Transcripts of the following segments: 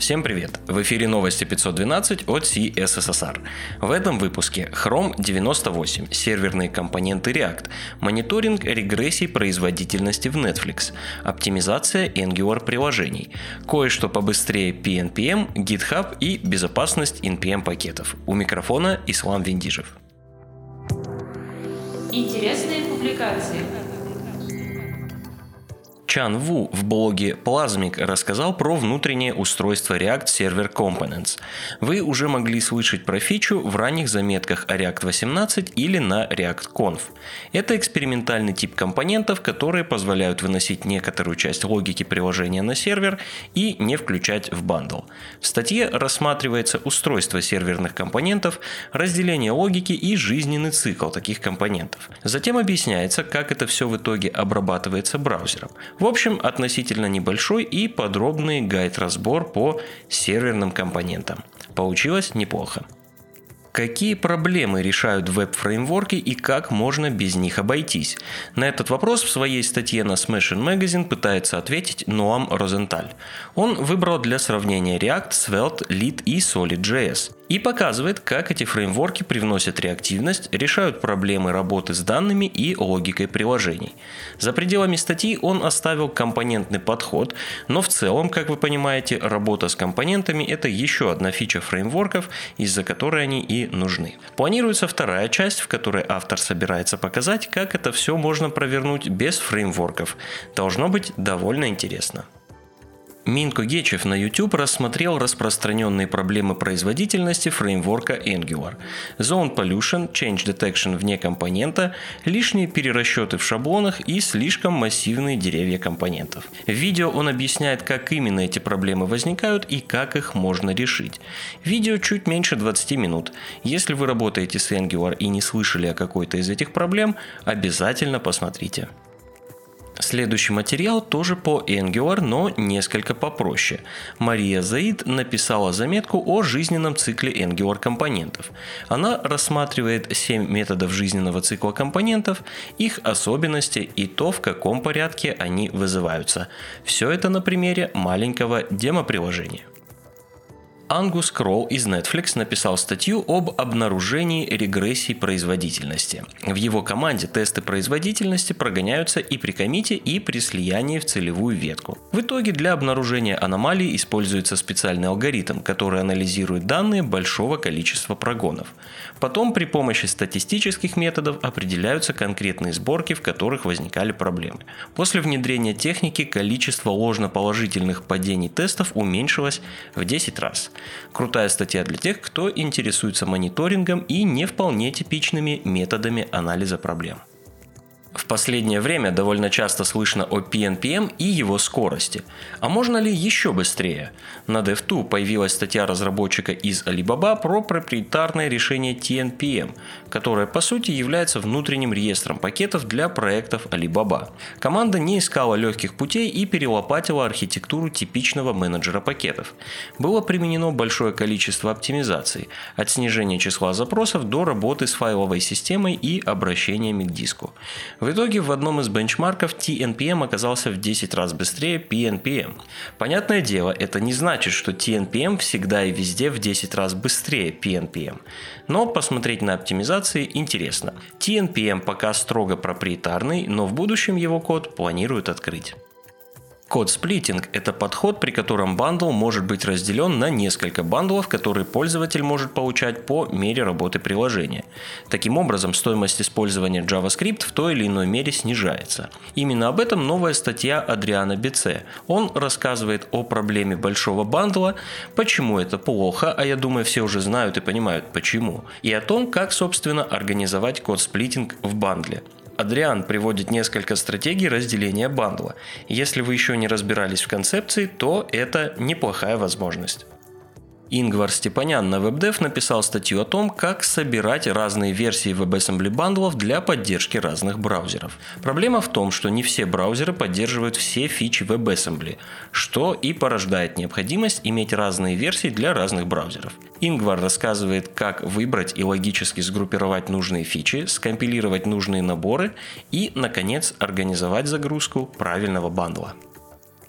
Всем привет! В эфире новости 512 от CSSR. В этом выпуске Chrome 98, серверные компоненты React, мониторинг регрессий производительности в Netflix, оптимизация Angular приложений, кое-что побыстрее PNPM, GitHub и безопасность NPM пакетов. У микрофона Ислам Виндижев. Интересные публикации. Чан Ву в блоге Plasmic рассказал про внутреннее устройство React Server Components. Вы уже могли слышать про фичу в ранних заметках о React 18 или на React Conf. Это экспериментальный тип компонентов, которые позволяют выносить некоторую часть логики приложения на сервер и не включать в бандл. В статье рассматривается устройство серверных компонентов, разделение логики и жизненный цикл таких компонентов. Затем объясняется, как это все в итоге обрабатывается браузером. В общем, относительно небольшой и подробный гайд-разбор по серверным компонентам. Получилось неплохо. Какие проблемы решают веб-фреймворки и как можно без них обойтись? На этот вопрос в своей статье на Smashing Magazine пытается ответить Ноам Розенталь. Он выбрал для сравнения React, Svelte, Lead и Solid.js и показывает, как эти фреймворки привносят реактивность, решают проблемы работы с данными и логикой приложений. За пределами статьи он оставил компонентный подход, но в целом, как вы понимаете, работа с компонентами – это еще одна фича фреймворков, из-за которой они и нужны. Планируется вторая часть, в которой автор собирается показать, как это все можно провернуть без фреймворков. Должно быть довольно интересно. Минко Гечев на YouTube рассмотрел распространенные проблемы производительности фреймворка Angular. Zone Pollution, Change Detection вне компонента, лишние перерасчеты в шаблонах и слишком массивные деревья компонентов. В видео он объясняет, как именно эти проблемы возникают и как их можно решить. Видео чуть меньше 20 минут. Если вы работаете с Angular и не слышали о какой-то из этих проблем, обязательно посмотрите. Следующий материал тоже по Angular, но несколько попроще. Мария Заид написала заметку о жизненном цикле Angular компонентов. Она рассматривает 7 методов жизненного цикла компонентов, их особенности и то, в каком порядке они вызываются. Все это на примере маленького демо-приложения. Ангус Кроу из Netflix написал статью об обнаружении регрессий производительности. В его команде тесты производительности прогоняются и при комите, и при слиянии в целевую ветку. В итоге для обнаружения аномалий используется специальный алгоритм, который анализирует данные большого количества прогонов. Потом при помощи статистических методов определяются конкретные сборки, в которых возникали проблемы. После внедрения техники количество ложноположительных падений тестов уменьшилось в 10 раз. Крутая статья для тех, кто интересуется мониторингом и не вполне типичными методами анализа проблем. В последнее время довольно часто слышно о PNPM и его скорости. А можно ли еще быстрее? На Dev2 появилась статья разработчика из Alibaba про проприетарное решение TNPM, которое по сути является внутренним реестром пакетов для проектов Alibaba. Команда не искала легких путей и перелопатила архитектуру типичного менеджера пакетов. Было применено большое количество оптимизаций, от снижения числа запросов до работы с файловой системой и обращениями к диску. В итоге в одном из бенчмарков TNPM оказался в 10 раз быстрее PNPM. Понятное дело, это не значит, что TNPM всегда и везде в 10 раз быстрее PNPM. Но посмотреть на оптимизации интересно. TNPM пока строго проприетарный, но в будущем его код планируют открыть. Code splitting – это подход, при котором бандл может быть разделен на несколько бандлов, которые пользователь может получать по мере работы приложения. Таким образом, стоимость использования JavaScript в той или иной мере снижается. Именно об этом новая статья Адриана Беце. Он рассказывает о проблеме большого бандла, почему это плохо, а я думаю все уже знают и понимают почему, и о том, как собственно организовать код-сплитинг в бандле. Адриан приводит несколько стратегий разделения бандла. Если вы еще не разбирались в концепции, то это неплохая возможность. Ингвар Степанян на WebDev написал статью о том, как собирать разные версии WebAssembly бандлов для поддержки разных браузеров. Проблема в том, что не все браузеры поддерживают все фичи WebAssembly, что и порождает необходимость иметь разные версии для разных браузеров. Ингвар рассказывает, как выбрать и логически сгруппировать нужные фичи, скомпилировать нужные наборы и, наконец, организовать загрузку правильного бандла.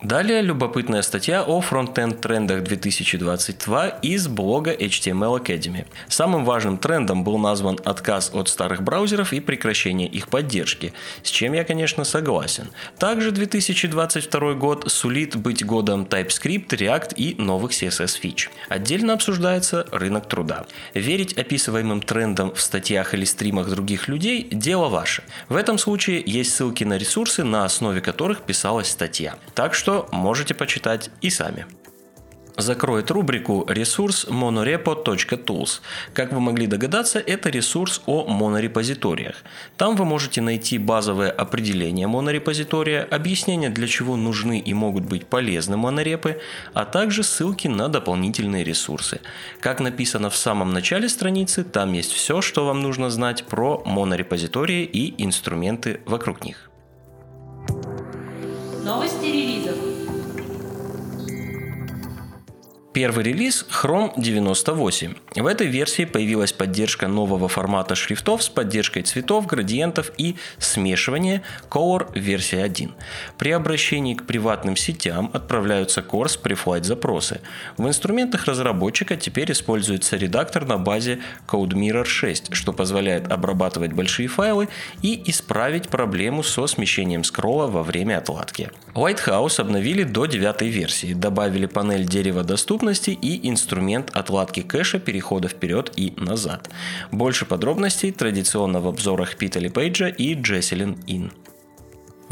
Далее любопытная статья о фронтенд трендах 2022 из блога HTML Academy. Самым важным трендом был назван отказ от старых браузеров и прекращение их поддержки, с чем я, конечно, согласен. Также 2022 год сулит быть годом TypeScript, React и новых CSS фич. Отдельно обсуждается рынок труда. Верить описываемым трендам в статьях или стримах других людей – дело ваше. В этом случае есть ссылки на ресурсы, на основе которых писалась статья. Так что что можете почитать и сами. Закроет рубрику ресурс monorepo.tools. Как вы могли догадаться, это ресурс о монорепозиториях. Там вы можете найти базовое определение монорепозитория, объяснение, для чего нужны и могут быть полезны монорепы, а также ссылки на дополнительные ресурсы. Как написано в самом начале страницы, там есть все, что вам нужно знать про монорепозитории и инструменты вокруг них. Первый релиз Chrome 98. В этой версии появилась поддержка нового формата шрифтов с поддержкой цветов, градиентов и смешивания Core версия 1. При обращении к приватным сетям отправляются Core с preflight запросы. В инструментах разработчика теперь используется редактор на базе CodeMirror 6, что позволяет обрабатывать большие файлы и исправить проблему со смещением скролла во время отладки. Lighthouse обновили до 9 версии, добавили панель дерева доступности и инструмент отладки кэша перехода вперед и назад. Больше подробностей традиционно в обзорах Питали Пейджа и Джесселин Ин.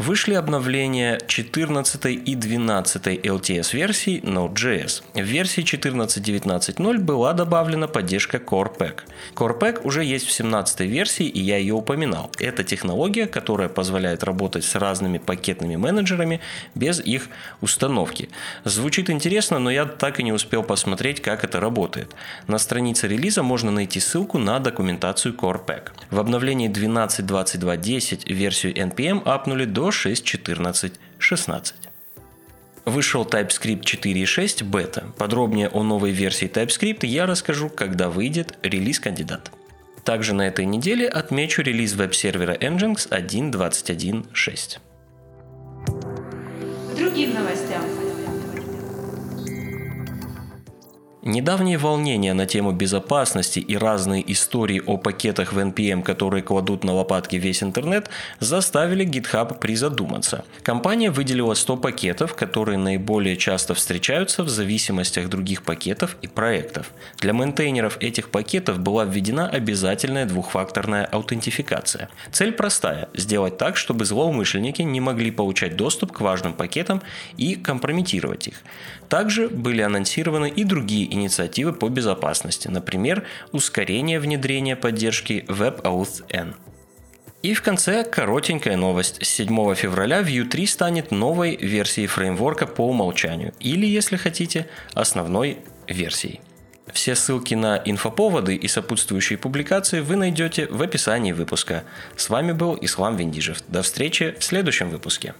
Вышли обновления 14 и 12 LTS версий Node.js. В версии 14.19.0 была добавлена поддержка CorePack. CorePack уже есть в 17 версии, и я ее упоминал. Это технология, которая позволяет работать с разными пакетными менеджерами без их установки. Звучит интересно, но я так и не успел посмотреть, как это работает. На странице релиза можно найти ссылку на документацию CorePack. В обновлении 12.22.10 версию NPM апнули до 6.14.16. Вышел TypeScript 4.6 бета. Подробнее о новой версии TypeScript я расскажу, когда выйдет релиз-кандидат. Также на этой неделе отмечу релиз веб-сервера Nginx 1.21.6. Другим новостям. Недавние волнения на тему безопасности и разные истории о пакетах в NPM, которые кладут на лопатки весь интернет, заставили GitHub призадуматься. Компания выделила 100 пакетов, которые наиболее часто встречаются в зависимостях других пакетов и проектов. Для мейнтейнеров этих пакетов была введена обязательная двухфакторная аутентификация. Цель простая – сделать так, чтобы злоумышленники не могли получать доступ к важным пакетам и компрометировать их. Также были анонсированы и другие инициативы по безопасности, например, ускорение внедрения поддержки WebAuthn. И в конце коротенькая новость. С 7 февраля Vue 3 станет новой версией фреймворка по умолчанию, или, если хотите, основной версией. Все ссылки на инфоповоды и сопутствующие публикации вы найдете в описании выпуска. С вами был Ислам Виндижев. До встречи в следующем выпуске.